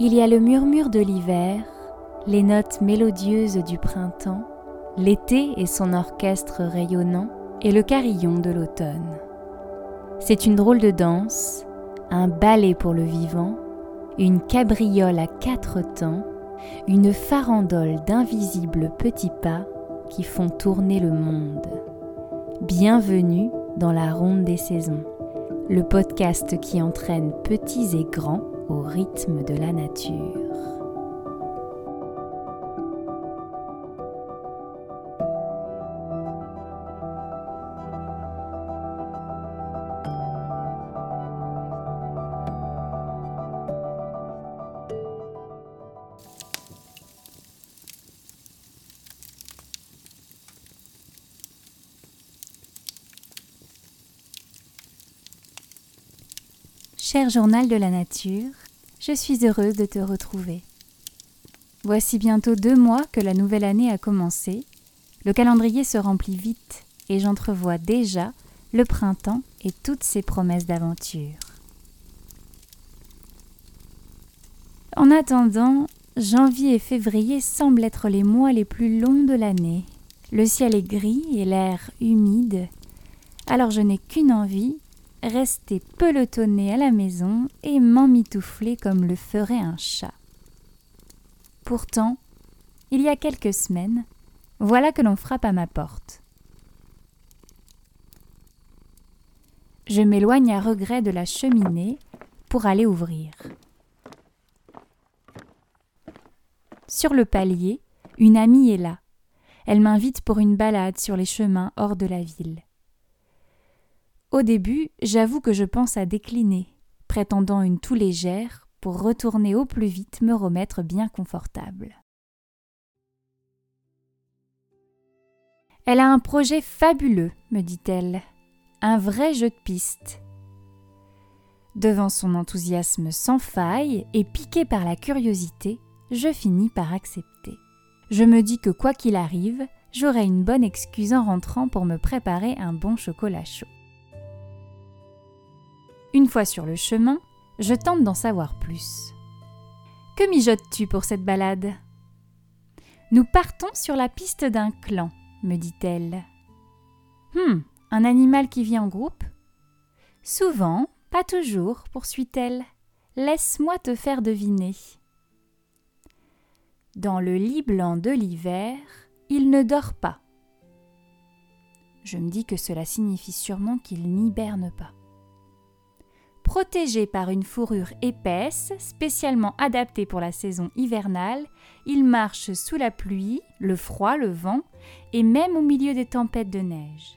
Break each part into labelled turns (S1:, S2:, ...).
S1: Il y a le murmure de l'hiver, les notes mélodieuses du printemps, l'été et son orchestre rayonnant, et le carillon de l'automne. C'est une drôle de danse, un ballet pour le vivant, une cabriole à quatre temps, une farandole d'invisibles petits pas qui font tourner le monde. Bienvenue dans la ronde des saisons, le podcast qui entraîne petits et grands au rythme de la nature. Cher journal de la nature, je suis heureuse de te retrouver. Voici bientôt deux mois que la nouvelle année a commencé. Le calendrier se remplit vite et j'entrevois déjà le printemps et toutes ses promesses d'aventure. En attendant, janvier et février semblent être les mois les plus longs de l'année. Le ciel est gris et l'air humide. Alors je n'ai qu'une envie, rester pelotonné à la maison et m'emmitoufler comme le ferait un chat. Pourtant, il y a quelques semaines, voilà que l'on frappe à ma porte. Je m'éloigne à regret de la cheminée pour aller ouvrir. Sur le palier, une amie est là. Elle m'invite pour une balade sur les chemins hors de la ville. Au début, j'avoue que je pense à décliner, prétendant une toux légère pour retourner au plus vite me remettre bien confortable. Elle a un projet fabuleux, me dit-elle, un vrai jeu de piste. Devant son enthousiasme sans faille et piqué par la curiosité, je finis par accepter. Je me dis que quoi qu'il arrive, j'aurai une bonne excuse en rentrant pour me préparer un bon chocolat chaud. Une fois sur le chemin, je tente d'en savoir plus. Que mijotes-tu pour cette balade? Nous partons sur la piste d'un clan, me dit-elle. Hum, un animal qui vit en groupe? Souvent, pas toujours, poursuit-elle. Laisse-moi te faire deviner. Dans le lit blanc de l'hiver, il ne dort pas. Je me dis que cela signifie sûrement qu'il n'hiberne pas. Protégé par une fourrure épaisse, spécialement adaptée pour la saison hivernale, il marche sous la pluie, le froid, le vent, et même au milieu des tempêtes de neige.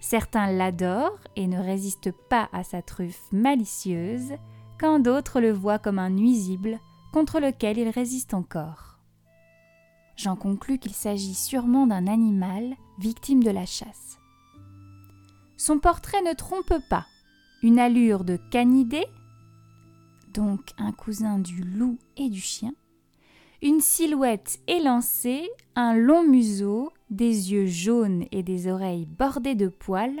S1: Certains l'adorent et ne résistent pas à sa truffe malicieuse, quand d'autres le voient comme un nuisible contre lequel il résiste encore. J'en conclus qu'il s'agit sûrement d'un animal victime de la chasse. Son portrait ne trompe pas une allure de canidé, donc un cousin du loup et du chien, une silhouette élancée, un long museau, des yeux jaunes et des oreilles bordées de poils,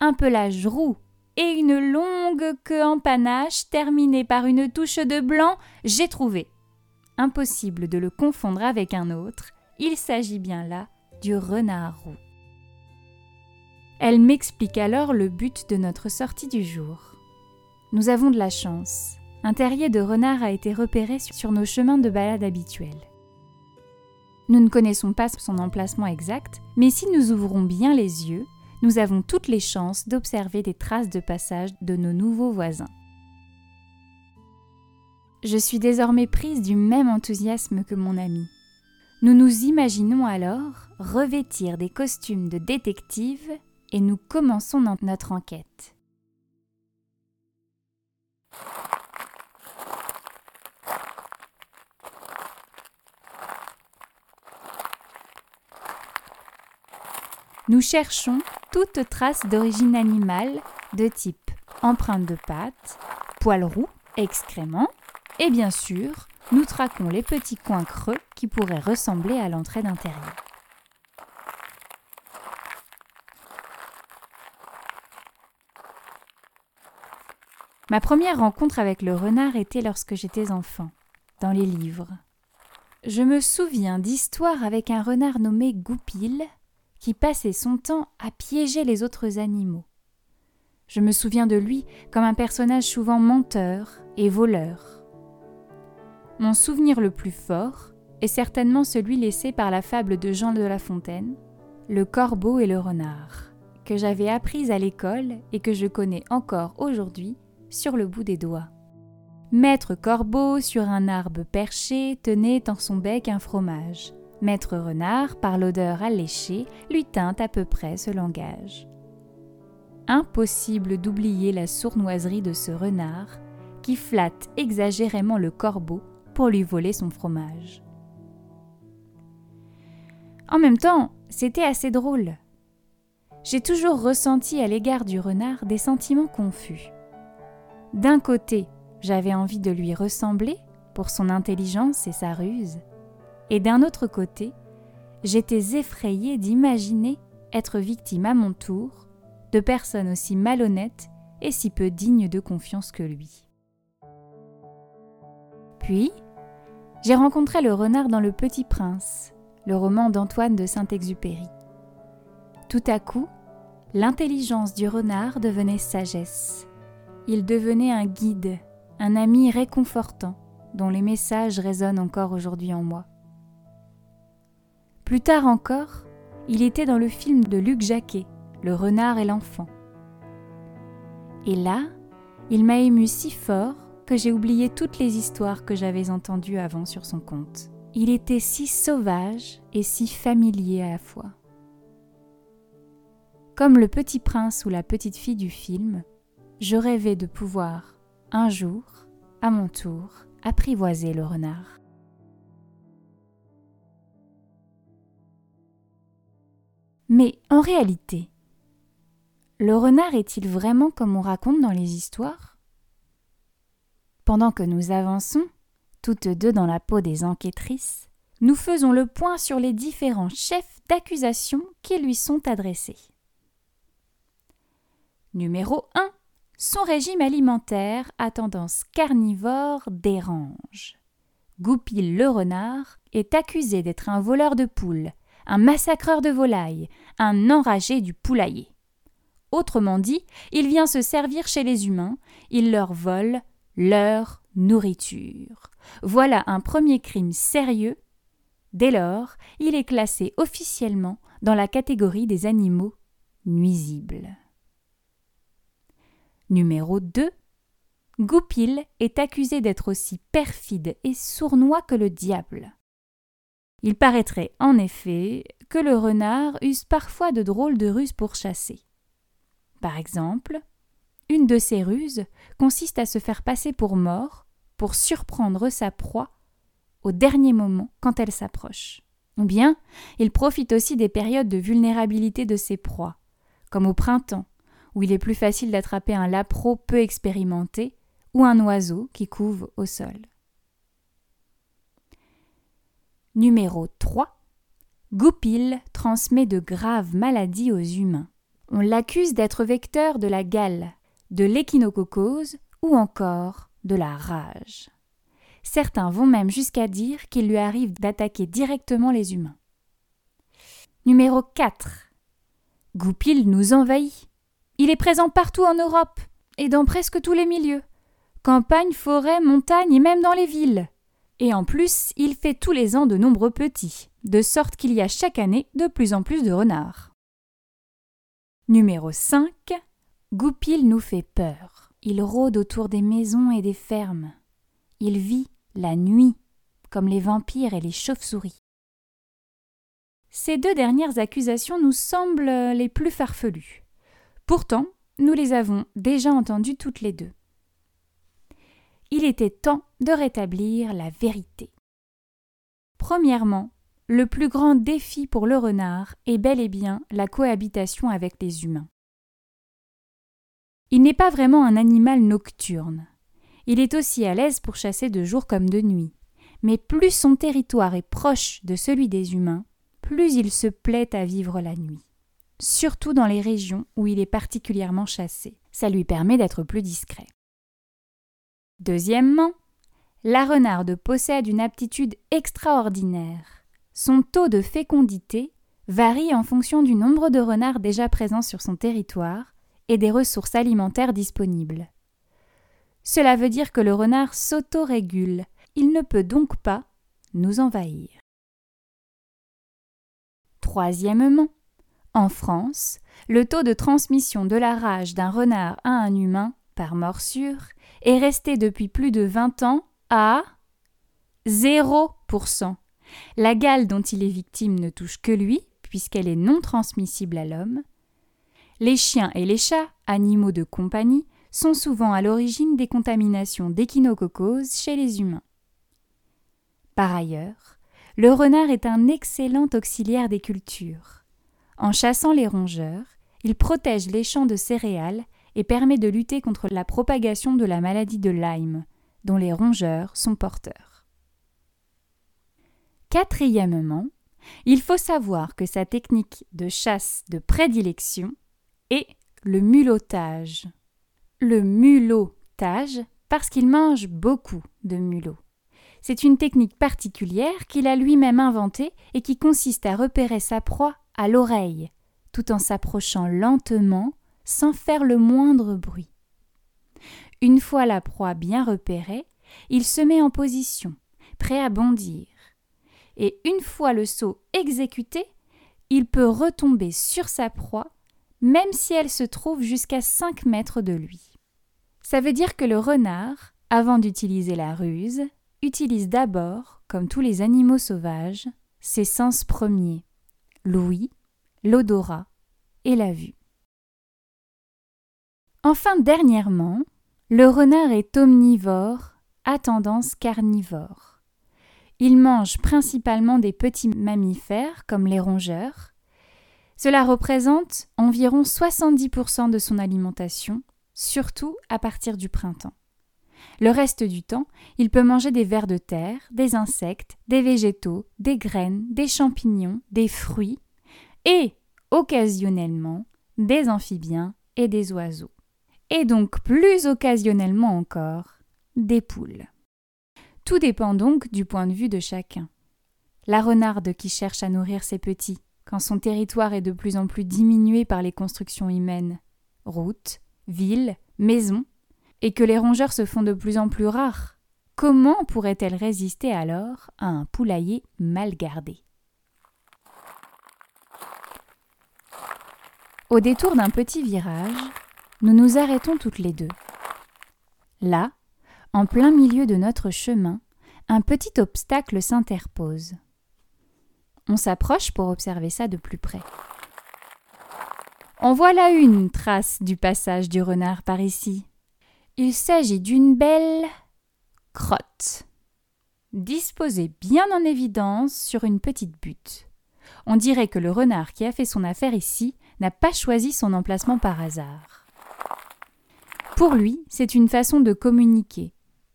S1: un pelage roux et une longue queue en panache terminée par une touche de blanc, j'ai trouvé. Impossible de le confondre avec un autre, il s'agit bien là du renard roux. Elle m'explique alors le but de notre sortie du jour. Nous avons de la chance. Un terrier de renard a été repéré sur nos chemins de balade habituels. Nous ne connaissons pas son emplacement exact, mais si nous ouvrons bien les yeux, nous avons toutes les chances d'observer des traces de passage de nos nouveaux voisins. Je suis désormais prise du même enthousiasme que mon ami. Nous nous imaginons alors revêtir des costumes de détective et nous commençons notre enquête. Nous cherchons toute trace d'origine animale de type empreinte de pattes, poils roux, excréments, et bien sûr, nous traquons les petits coins creux qui pourraient ressembler à l'entrée d'un terrier. Ma première rencontre avec le renard était lorsque j'étais enfant. dans les livres. Je me souviens d'histoires avec un renard nommé Goupil qui passait son temps à piéger les autres animaux. Je me souviens de lui comme un personnage souvent menteur et voleur. Mon souvenir le plus fort est certainement celui laissé par la fable de Jean de La Fontaine, Le corbeau et le renard, que j'avais apprise à l'école et que je connais encore aujourd'hui sur le bout des doigts. Maître Corbeau, sur un arbre perché, tenait dans son bec un fromage. Maître Renard, par l'odeur alléchée, lui tint à peu près ce langage. Impossible d'oublier la sournoiserie de ce renard qui flatte exagérément le corbeau pour lui voler son fromage. En même temps, c'était assez drôle. J'ai toujours ressenti à l'égard du renard des sentiments confus. D'un côté, j'avais envie de lui ressembler pour son intelligence et sa ruse, et d'un autre côté, j'étais effrayée d'imaginer être victime à mon tour de personnes aussi malhonnêtes et si peu dignes de confiance que lui. Puis, j'ai rencontré le renard dans Le Petit Prince, le roman d'Antoine de Saint-Exupéry. Tout à coup, l'intelligence du renard devenait sagesse. Il devenait un guide, un ami réconfortant, dont les messages résonnent encore aujourd'hui en moi. Plus tard encore, il était dans le film de Luc Jacquet, Le renard et l'enfant. Et là, il m'a ému si fort que j'ai oublié toutes les histoires que j'avais entendues avant sur son compte. Il était si sauvage et si familier à la fois. Comme le petit prince ou la petite fille du film, je rêvais de pouvoir, un jour, à mon tour, apprivoiser le renard. Mais en réalité, le renard est-il vraiment comme on raconte dans les histoires? Pendant que nous avançons, toutes deux dans la peau des enquêtrices, nous faisons le point sur les différents chefs d'accusation qui lui sont adressés. Numéro 1. Son régime alimentaire à tendance carnivore dérange. Goupil le renard est accusé d'être un voleur de poules, un massacreur de volailles, un enragé du poulailler. Autrement dit, il vient se servir chez les humains, il leur vole, leur nourriture. Voilà un premier crime sérieux. Dès lors, il est classé officiellement dans la catégorie des animaux nuisibles. Numéro 2. Goupil est accusé d'être aussi perfide et sournois que le diable. Il paraîtrait en effet que le renard use parfois de drôles de ruses pour chasser. Par exemple, une de ces ruses consiste à se faire passer pour mort pour surprendre sa proie au dernier moment quand elle s'approche. Ou bien, il profite aussi des périodes de vulnérabilité de ses proies, comme au printemps, où il est plus facile d'attraper un lapro peu expérimenté ou un oiseau qui couve au sol. Numéro 3. Goupil transmet de graves maladies aux humains. On l'accuse d'être vecteur de la gale, de l'échinococose ou encore de la rage. Certains vont même jusqu'à dire qu'il lui arrive d'attaquer directement les humains. Numéro 4. Goupil nous envahit. Il est présent partout en Europe et dans presque tous les milieux. Campagne, forêt, montagne et même dans les villes. Et en plus, il fait tous les ans de nombreux petits, de sorte qu'il y a chaque année de plus en plus de renards. Numéro 5. Goupil nous fait peur. Il rôde autour des maisons et des fermes. Il vit la nuit, comme les vampires et les chauves-souris. Ces deux dernières accusations nous semblent les plus farfelues. Pourtant, nous les avons déjà entendues toutes les deux. Il était temps de rétablir la vérité. Premièrement, le plus grand défi pour le renard est bel et bien la cohabitation avec les humains. Il n'est pas vraiment un animal nocturne. Il est aussi à l'aise pour chasser de jour comme de nuit. Mais plus son territoire est proche de celui des humains, plus il se plaît à vivre la nuit. Surtout dans les régions où il est particulièrement chassé. Ça lui permet d'être plus discret. Deuxièmement, la renarde possède une aptitude extraordinaire. Son taux de fécondité varie en fonction du nombre de renards déjà présents sur son territoire et des ressources alimentaires disponibles. Cela veut dire que le renard s'autorégule, il ne peut donc pas nous envahir. Troisièmement, en France, le taux de transmission de la rage d'un renard à un humain par morsure est resté depuis plus de 20 ans à 0%. La gale dont il est victime ne touche que lui, puisqu'elle est non transmissible à l'homme. Les chiens et les chats, animaux de compagnie, sont souvent à l'origine des contaminations d'échinococose chez les humains. Par ailleurs, le renard est un excellent auxiliaire des cultures. En chassant les rongeurs, il protège les champs de céréales et permet de lutter contre la propagation de la maladie de Lyme, dont les rongeurs sont porteurs. Quatrièmement, il faut savoir que sa technique de chasse de prédilection est le mulottage. Le mulottage parce qu'il mange beaucoup de mulots. C'est une technique particulière qu'il a lui-même inventée et qui consiste à repérer sa proie à l'oreille, tout en s'approchant lentement sans faire le moindre bruit. Une fois la proie bien repérée, il se met en position, prêt à bondir et une fois le saut exécuté, il peut retomber sur sa proie, même si elle se trouve jusqu'à 5 mètres de lui. Ça veut dire que le renard, avant d'utiliser la ruse, utilise d'abord, comme tous les animaux sauvages, ses sens premiers l'ouïe, l'odorat et la vue. Enfin, dernièrement, le renard est omnivore à tendance carnivore. Il mange principalement des petits mammifères comme les rongeurs. Cela représente environ 70% de son alimentation, surtout à partir du printemps. Le reste du temps, il peut manger des vers de terre, des insectes, des végétaux, des graines, des champignons, des fruits et, occasionnellement, des amphibiens et des oiseaux. Et donc plus occasionnellement encore, des poules. Tout dépend donc du point de vue de chacun. La renarde qui cherche à nourrir ses petits, quand son territoire est de plus en plus diminué par les constructions humaines, routes, villes, maisons, et que les rongeurs se font de plus en plus rares, comment pourrait-elle résister alors à un poulailler mal gardé Au détour d'un petit virage, nous nous arrêtons toutes les deux. Là, en plein milieu de notre chemin, un petit obstacle s'interpose. On s'approche pour observer ça de plus près. En voilà une trace du passage du renard par ici. Il s'agit d'une belle crotte, disposée bien en évidence sur une petite butte. On dirait que le renard qui a fait son affaire ici n'a pas choisi son emplacement par hasard. Pour lui, c'est une façon de communiquer,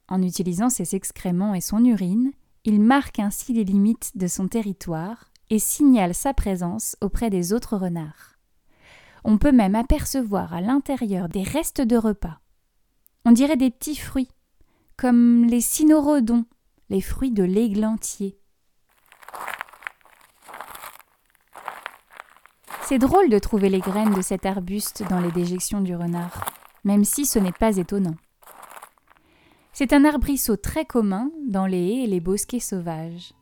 S1: en utilisant ses excréments et son urine, il marque ainsi les limites de son territoire et signale sa présence auprès des autres renards. On peut même apercevoir à l'intérieur des restes de repas. On dirait des petits fruits, comme les cynorhodons, les fruits de l'églantier. C'est drôle de trouver les graines de cet arbuste dans les déjections du renard, même si ce n'est pas étonnant. C'est un arbrisseau très commun dans les haies et les bosquets sauvages.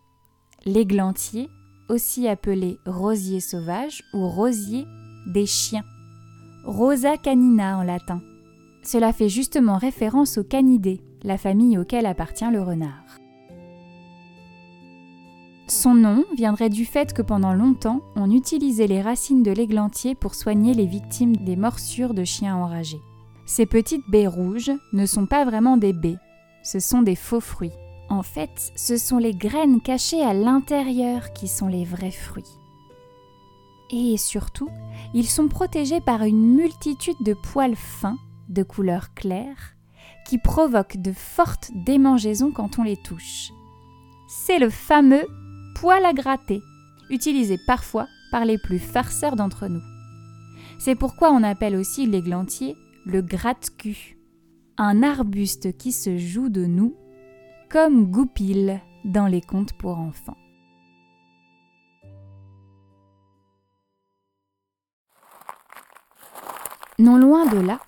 S1: L'églantier, aussi appelé rosier sauvage ou rosier des chiens. Rosa canina en latin. Cela fait justement référence aux canidés, la famille auquel appartient le renard. Son nom viendrait du fait que pendant longtemps, on utilisait les racines de l'églantier pour soigner les victimes des morsures de chiens enragés. Ces petites baies rouges ne sont pas vraiment des baies, ce sont des faux fruits. En fait, ce sont les graines cachées à l'intérieur qui sont les vrais fruits. Et surtout, ils sont protégés par une multitude de poils fins, de couleur claire, qui provoquent de fortes démangeaisons quand on les touche. C'est le fameux poil à gratter, utilisé parfois par les plus farceurs d'entre nous. C'est pourquoi on appelle aussi l'églantier le gratte-cul, un arbuste qui se joue de nous comme Goupil dans les contes pour enfants. Non loin de là,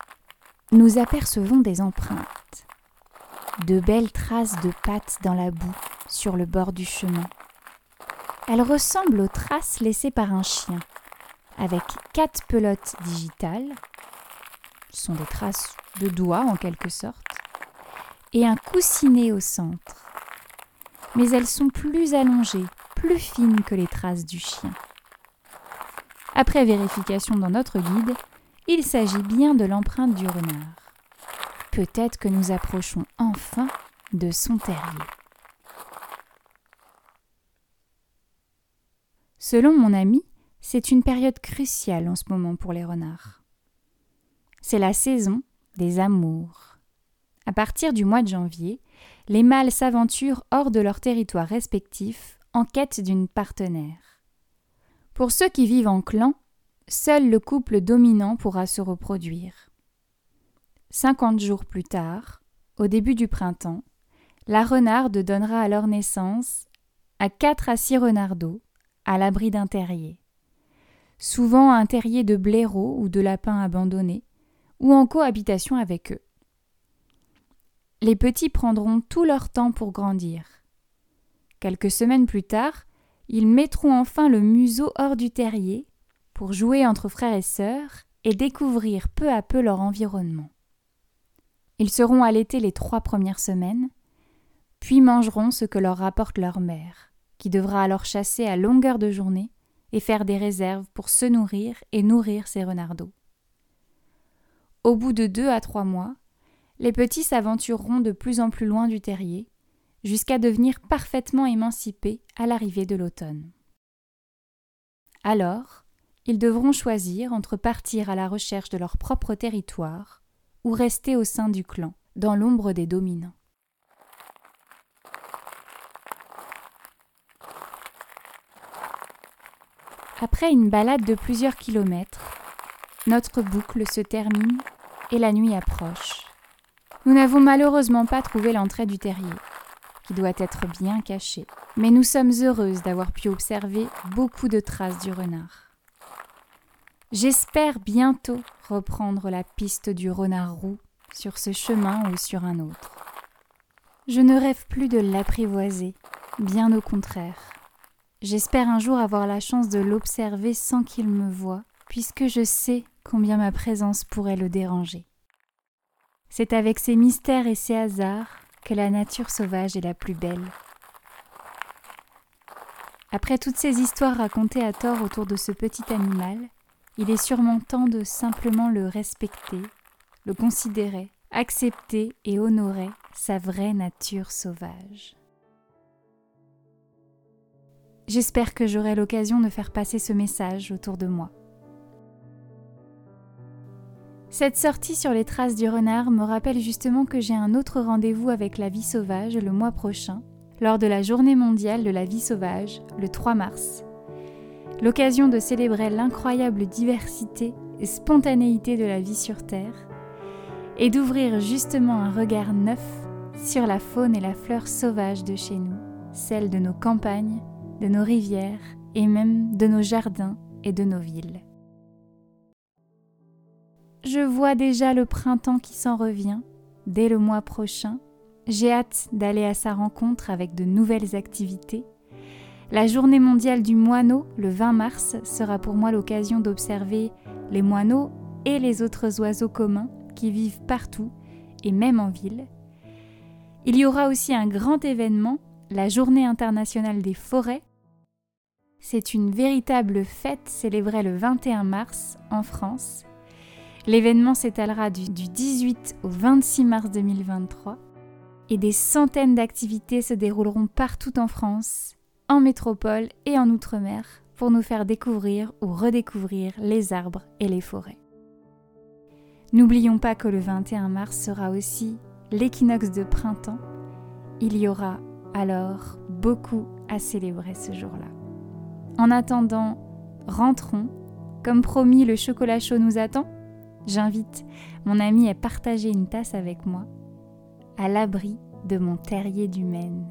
S1: nous apercevons des empreintes, de belles traces de pattes dans la boue sur le bord du chemin. Elles ressemblent aux traces laissées par un chien, avec quatre pelotes digitales, ce sont des traces de doigts en quelque sorte, et un coussinet au centre. Mais elles sont plus allongées, plus fines que les traces du chien. Après vérification dans notre guide, il s'agit bien de l'empreinte du renard. Peut-être que nous approchons enfin de son terrier. Selon mon ami, c'est une période cruciale en ce moment pour les renards. C'est la saison des amours. À partir du mois de janvier, les mâles s'aventurent hors de leur territoire respectif en quête d'une partenaire. Pour ceux qui vivent en clan, seul le couple dominant pourra se reproduire. Cinquante jours plus tard, au début du printemps, la renarde donnera alors naissance à quatre à six renardeaux à l'abri d'un terrier. Souvent un terrier de blaireaux ou de lapins abandonnés, ou en cohabitation avec eux. Les petits prendront tout leur temps pour grandir. Quelques semaines plus tard, ils mettront enfin le museau hors du terrier pour jouer entre frères et sœurs et découvrir peu à peu leur environnement. Ils seront allaités les trois premières semaines, puis mangeront ce que leur rapporte leur mère, qui devra alors chasser à longueur de journée et faire des réserves pour se nourrir et nourrir ses renardeaux. Au bout de deux à trois mois, les petits s'aventureront de plus en plus loin du terrier, jusqu'à devenir parfaitement émancipés à l'arrivée de l'automne. Alors, ils devront choisir entre partir à la recherche de leur propre territoire ou rester au sein du clan, dans l'ombre des dominants. Après une balade de plusieurs kilomètres, notre boucle se termine et la nuit approche. Nous n'avons malheureusement pas trouvé l'entrée du terrier, qui doit être bien caché, mais nous sommes heureuses d'avoir pu observer beaucoup de traces du renard. J'espère bientôt reprendre la piste du renard roux sur ce chemin ou sur un autre. Je ne rêve plus de l'apprivoiser, bien au contraire. J'espère un jour avoir la chance de l'observer sans qu'il me voie, puisque je sais combien ma présence pourrait le déranger. C'est avec ses mystères et ses hasards que la nature sauvage est la plus belle. Après toutes ces histoires racontées à tort autour de ce petit animal, il est sûrement temps de simplement le respecter, le considérer, accepter et honorer sa vraie nature sauvage. J'espère que j'aurai l'occasion de faire passer ce message autour de moi. Cette sortie sur les traces du renard me rappelle justement que j'ai un autre rendez-vous avec la vie sauvage le mois prochain, lors de la journée mondiale de la vie sauvage, le 3 mars. L'occasion de célébrer l'incroyable diversité et spontanéité de la vie sur Terre, et d'ouvrir justement un regard neuf sur la faune et la fleur sauvage de chez nous, celle de nos campagnes, de nos rivières et même de nos jardins et de nos villes. Je vois déjà le printemps qui s'en revient, dès le mois prochain. J'ai hâte d'aller à sa rencontre avec de nouvelles activités. La journée mondiale du moineau, le 20 mars, sera pour moi l'occasion d'observer les moineaux et les autres oiseaux communs qui vivent partout et même en ville. Il y aura aussi un grand événement la Journée internationale des forêts. C'est une véritable fête célébrée le 21 mars en France. L'événement s'étalera du, 18 au 26 mars 2023 et des centaines d'activités se dérouleront partout en France, en métropole et en Outre-mer pour nous faire découvrir ou redécouvrir les arbres et les forêts. N'oublions pas que le 21 mars sera aussi l'équinoxe de printemps. Il y aura alors beaucoup à célébrer ce jour-là. En attendant, rentrons. Comme promis, le chocolat chaud nous attend. J'invite mon ami à partager une tasse avec moi, à l'abri de mon terrier du Maine.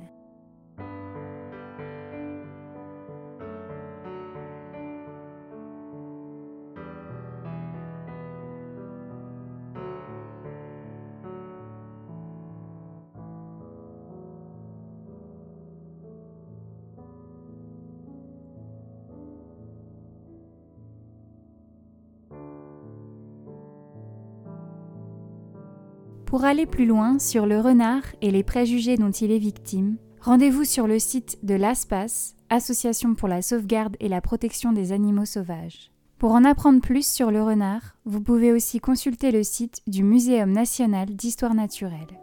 S1: Pour aller plus loin sur le renard et les préjugés dont il est victime, rendez-vous sur le site de l'ASPAS, Association pour la sauvegarde et la protection des animaux sauvages. Pour en apprendre plus sur le renard, vous pouvez aussi consulter le site du Muséum national d'histoire naturelle.